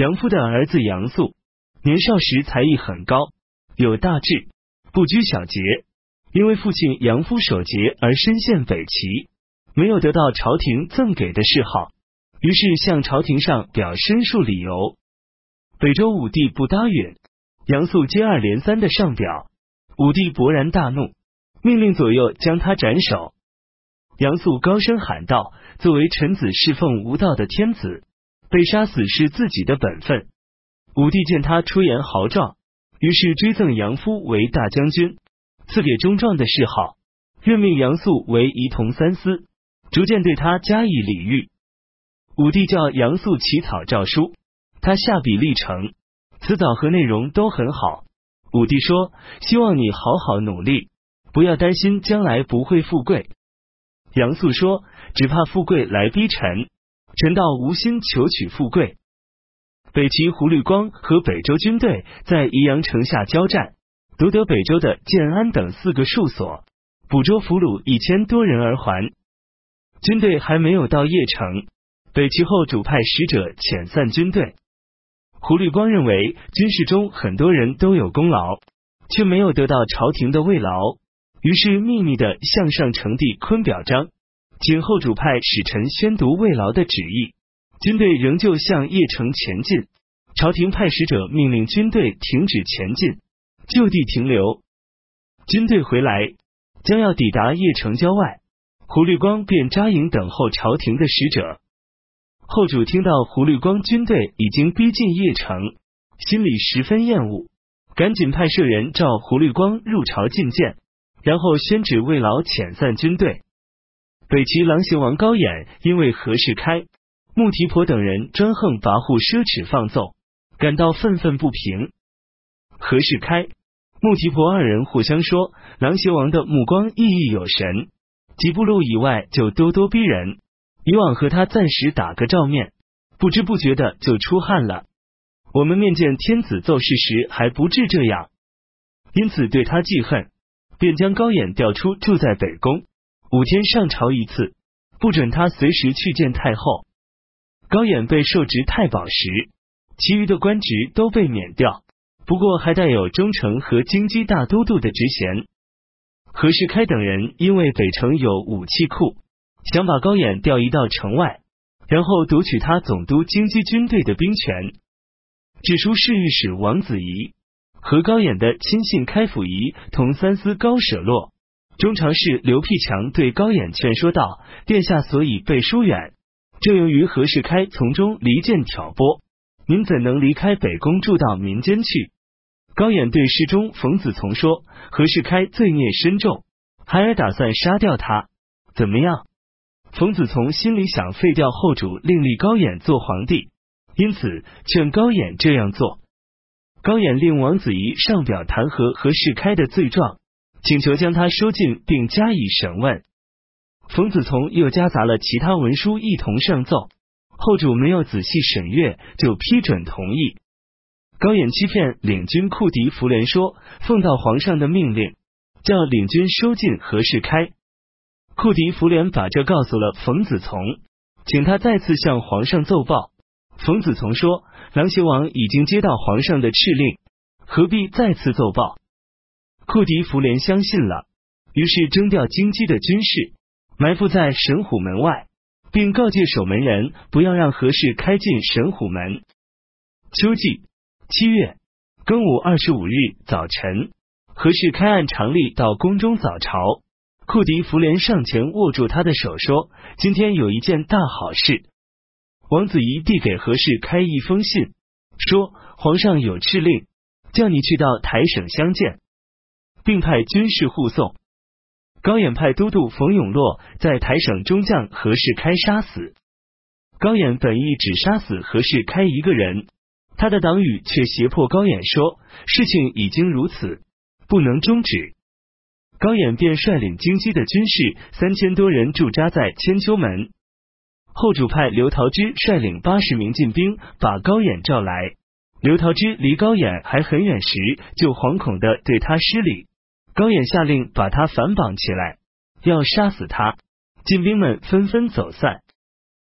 杨夫的儿子杨素，年少时才艺很高，有大志，不拘小节。因为父亲杨夫守节而身陷北齐，没有得到朝廷赠给的谥号，于是向朝廷上表申述理由。北周武帝不答允，杨素接二连三的上表，武帝勃然大怒，命令左右将他斩首。杨素高声喊道：“作为臣子侍奉无道的天子，被杀死是自己的本分。”武帝见他出言豪壮，于是追赠杨夫为大将军。赐给中壮的谥号，任命杨素为仪同三司，逐渐对他加以礼遇。武帝叫杨素起草诏书，他下笔立成，词藻和内容都很好。武帝说：“希望你好好努力，不要担心将来不会富贵。”杨素说：“只怕富贵来逼臣，臣道无心求取富贵。”北齐胡律光和北周军队在宜阳城下交战。夺得北周的建安等四个戍所，捕捉俘虏一千多人而还。军队还没有到邺城，北齐后主派使者遣散军队。胡律光认为军事中很多人都有功劳，却没有得到朝廷的慰劳，于是秘密的向上呈递坤表彰，请后主派使臣宣读慰劳的旨意。军队仍旧向邺城前进，朝廷派使者命令军队停止前进。就地停留，军队回来，将要抵达邺城郊外，胡律光便扎营等候朝廷的使者。后主听到胡律光军队已经逼近邺城，心里十分厌恶，赶紧派舍人召胡律光入朝觐见，然后宣旨慰劳遣散军队。北齐狼邪王高演因为何世开、穆提婆等人专横跋扈、奢侈放纵，感到愤愤不平。何世开。穆提婆二人互相说，狼邪王的目光熠熠有神，几步路以外就咄咄逼人。以往和他暂时打个照面，不知不觉的就出汗了。我们面见天子奏事时还不至这样，因此对他记恨，便将高演调出住在北宫，五天上朝一次，不准他随时去见太后。高演被授职太保时，其余的官职都被免掉。不过还带有中丞和京畿大都督的职衔。何世开等人因为北城有武器库，想把高演调移到城外，然后夺取他总督京畿军队的兵权。指书侍御史王子仪和高演的亲信开府仪同三司高舍洛、中常侍刘辟强对高衍劝说道：“殿下所以被疏远，正由于何世开从中离间挑拨。”您怎能离开北宫住到民间去？高演对侍中冯子从说：“何世开罪孽深重，孩儿打算杀掉他，怎么样？”冯子从心里想废掉后主，另立高演做皇帝，因此劝高演这样做。高演令王子仪上表弹劾何世开的罪状，请求将他收进并加以审问。冯子从又夹杂了其他文书一同上奏。后主没有仔细审阅，就批准同意。高演欺骗领军库迪福连说，奉到皇上的命令，叫领军收进何世开。库迪福连把这告诉了冯子从，请他再次向皇上奏报。冯子从说，狼邪王已经接到皇上的敕令，何必再次奏报？库迪福连相信了，于是征调京畿的军士，埋伏在神虎门外。并告诫守门人不要让何氏开进神虎门。秋季七月庚午二十五日早晨，何氏开按常例到宫中早朝。库迪福连上前握住他的手说：“今天有一件大好事。”王子仪递给何氏开一封信，说：“皇上有敕令，叫你去到台省相见，并派军士护送。”高演派都督冯永洛在台省中将何世开杀死。高演本意只杀死何世开一个人，他的党羽却胁迫高演说：“事情已经如此，不能终止。”高演便率领京畿的军士三千多人驻扎在千秋门。后主派刘桃之率领八十名禁兵把高演召来。刘桃之离高演还很远时，就惶恐的对他施礼。高演下令把他反绑起来，要杀死他。禁兵们纷纷走散。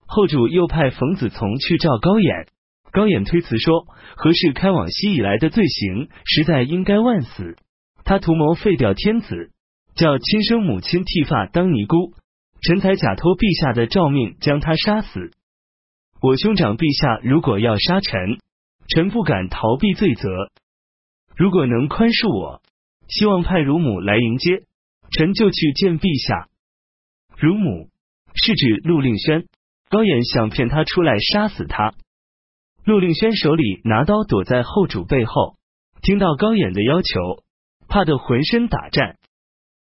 后主又派冯子从去召高演，高演推辞说：“何氏开往西以来的罪行，实在应该万死。他图谋废掉天子，叫亲生母亲剃发当尼姑，臣才假托陛下的诏命将他杀死。我兄长陛下如果要杀臣，臣不敢逃避罪责。如果能宽恕我，希望派乳母来迎接，臣就去见陛下。乳母是指陆令轩。高衍想骗他出来杀死他。”陆令轩手里拿刀躲在后主背后，听到高衍的要求，怕得浑身打颤。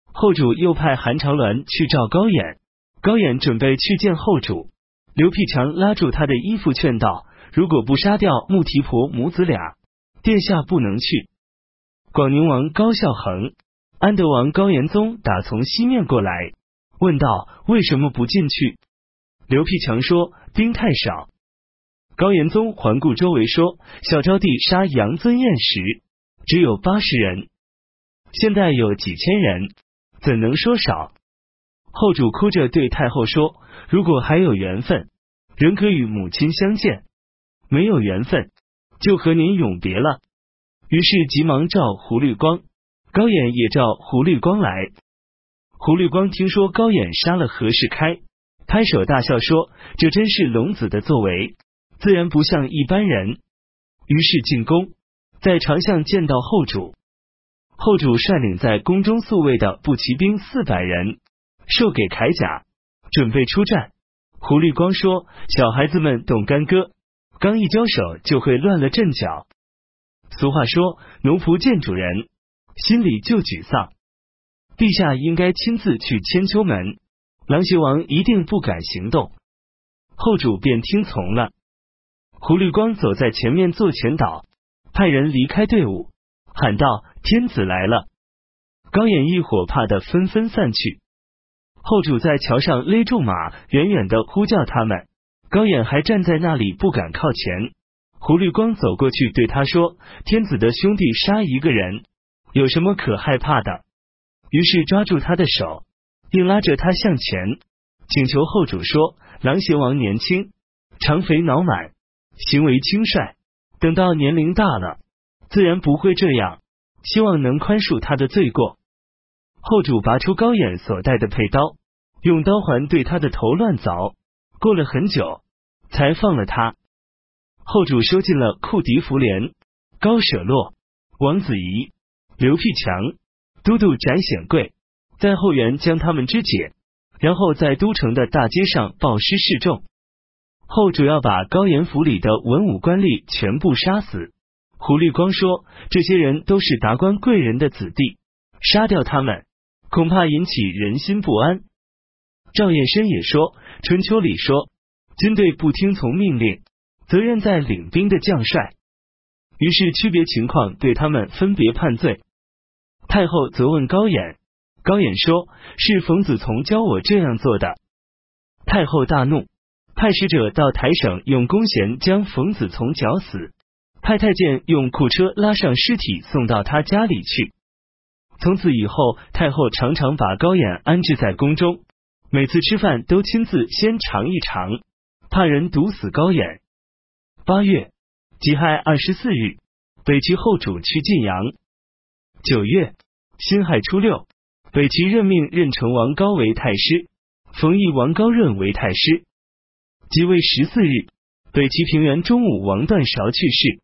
后主又派韩长鸾去召高演，高演准备去见后主，刘辟强拉住他的衣服劝道：“如果不杀掉穆提婆母子俩，殿下不能去。”广宁王高孝恒、安德王高延宗打从西面过来，问道：“为什么不进去？”刘辟强说：“兵太少。”高延宗环顾周围说：“小昭帝杀杨尊彦时只有八十人，现在有几千人，怎能说少？”后主哭着对太后说：“如果还有缘分，仍可与母亲相见；没有缘分，就和您永别了。”于是急忙召胡绿光，高演也召胡绿光来。胡绿光听说高演杀了何世开，拍手大笑说：“这真是龙子的作为。”自然不像一般人，于是进宫，在长巷见到后主。后主率领在宫中宿卫的步骑兵四百人，授给铠甲，准备出战。胡绿光说：“小孩子们懂干戈，刚一交手就会乱了阵脚。俗话说，奴仆见主人，心里就沮丧。陛下应该亲自去千秋门，狼邪王一定不敢行动。”后主便听从了。胡绿光走在前面做前导，派人离开队伍，喊道：“天子来了！”高演一伙怕的纷纷散去。后主在桥上勒住马，远远的呼叫他们。高演还站在那里不敢靠前。胡绿光走过去对他说：“天子的兄弟杀一个人，有什么可害怕的？”于是抓住他的手，硬拉着他向前，请求后主说：“狼邪王年轻，长肥脑满。”行为轻率，等到年龄大了，自然不会这样。希望能宽恕他的罪过。后主拔出高演所带的佩刀，用刀环对他的头乱凿，过了很久，才放了他。后主收进了库迪福连、高舍洛、王子仪、刘辟强、都督翟显贵，在后园将他们肢解，然后在都城的大街上暴尸示众。后主要把高岩府里的文武官吏全部杀死。胡绿光说：“这些人都是达官贵人的子弟，杀掉他们，恐怕引起人心不安。”赵彦深也说：“春秋里说，军队不听从命令，责任在领兵的将帅。于是区别情况，对他们分别判罪。”太后责问高演，高演说：“是冯子从教我这样做的。”太后大怒。派使者到台省，用弓弦将冯子从绞死；派太监用库车拉上尸体送到他家里去。从此以后，太后常常把高演安置在宫中，每次吃饭都亲自先尝一尝，怕人毒死高演。八月己亥二十四日，北齐后主去晋阳。九月辛亥初六，北齐任命任城王高为太师，冯异王高润为太师。即位十四日，北齐平原中武王段韶去世。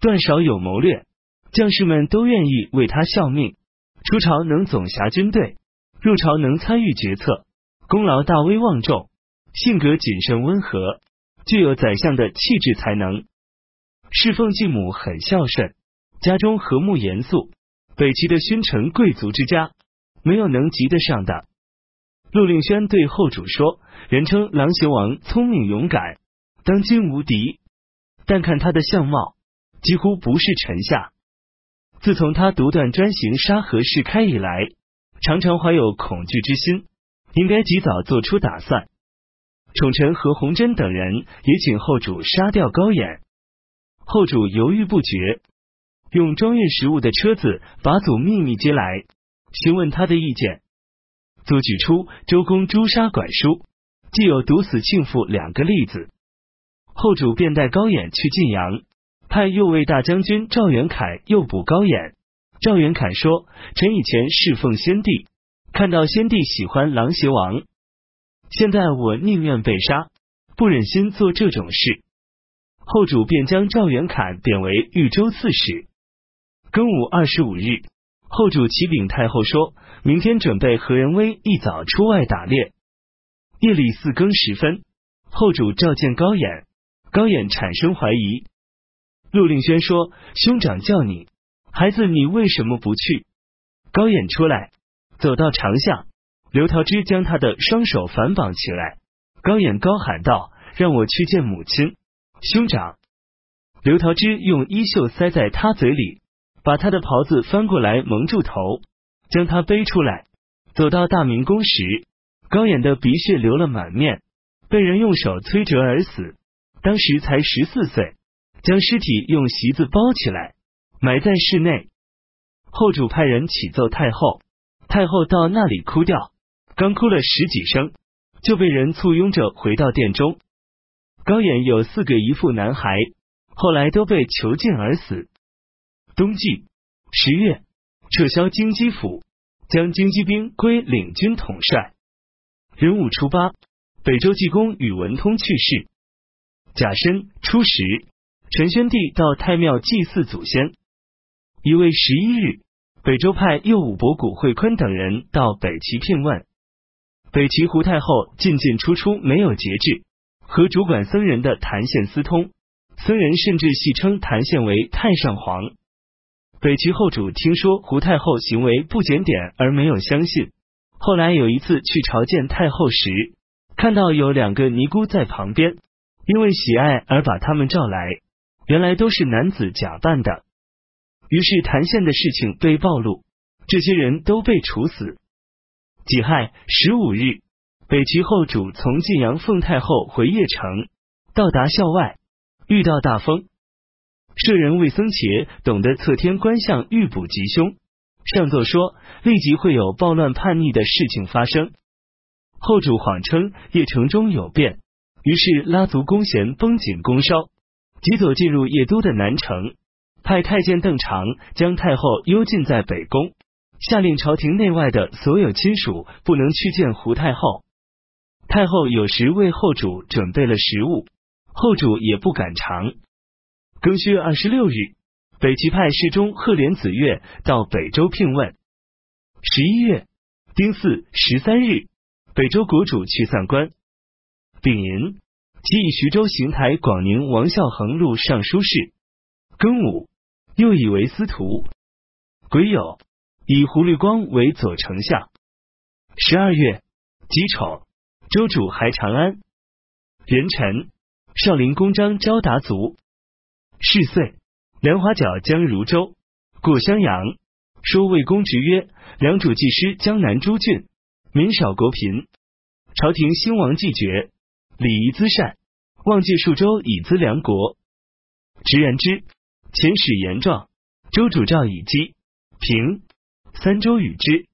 段韶有谋略，将士们都愿意为他效命。出朝能总辖军队，入朝能参与决策，功劳大，威望重，性格谨慎温和，具有宰相的气质才能。侍奉继母很孝顺，家中和睦严肃。北齐的勋臣贵族之家，没有能及得上的。陆令轩对后主说：“人称狼邪王，聪明勇敢，当今无敌。但看他的相貌，几乎不是臣下。自从他独断专行杀何世开以来，常常怀有恐惧之心，应该及早做出打算。”宠臣何鸿燊等人也请后主杀掉高演。后主犹豫不决，用装运食物的车子把祖秘密接来，询问他的意见。祖举出周公诛杀管叔，既有毒死庆父两个例子。后主便带高演去晋阳，派右卫大将军赵元凯诱捕高演。赵元凯说：“臣以前侍奉先帝，看到先帝喜欢狼邪王，现在我宁愿被杀，不忍心做这种事。”后主便将赵元侃贬为豫州刺史。庚午二十五日，后主启禀太后说：“明天准备何仁威一早出外打猎。”夜里四更时分，后主召见高演，高演产生怀疑。陆令轩说：“兄长叫你，孩子，你为什么不去？”高演出来，走到长巷，刘桃枝将他的双手反绑起来。高演高喊道：“让我去见母亲。”兄长，刘桃枝用衣袖塞在他嘴里，把他的袍子翻过来蒙住头，将他背出来。走到大明宫时，高演的鼻血流了满面，被人用手摧折而死。当时才十四岁，将尸体用席子包起来，埋在室内。后主派人启奏太后，太后到那里哭掉，刚哭了十几声，就被人簇拥着回到殿中。高演有四个姨父男孩，后来都被囚禁而死。冬季十月，撤销京畿府，将京畿兵归领军统帅。壬午初八，北周济公宇文通去世。甲申初十，陈宣帝到太庙祭祀祖先。一位十一日，北周派右武伯古惠坤等人到北齐聘问。北齐胡太后进进出出没有节制。和主管僧人的谭宪私通，僧人甚至戏称谭宪为太上皇。北齐后主听说胡太后行为不检点，而没有相信。后来有一次去朝见太后时，看到有两个尼姑在旁边，因为喜爱而把他们召来，原来都是男子假扮的。于是谭宪的事情被暴露，这些人都被处死。己亥十五日。北齐后主从晋阳奉太后回邺城，到达校外，遇到大风。舍人魏僧伽懂得测天观象，预卜吉凶，上奏说立即会有暴乱叛逆的事情发生。后主谎称邺城中有变，于是拉族弓弦绷紧弓梢，急走进入邺都的南城，派太监邓常将太后幽禁在北宫，下令朝廷内外的所有亲属不能去见胡太后。太后有时为后主准备了食物，后主也不敢尝。庚戌二十六日，北齐派侍中赫连子越到北周聘问。十一月丁巳十三日，北周国主去散关。丙寅，即以徐州邢台广宁王孝恒录尚书事。庚午，又以为司徒。癸酉，以胡律光为左丞相。十二月己丑。周主还长安，壬辰，少林公章昭达族。是岁，梁华角将如州，过襄阳，说魏公直曰：梁主既失江南诸郡，民少国贫，朝廷兴亡既绝，礼仪资善，望借数州以资梁国。直言之，遣使言状，周主诏以击平三周与之。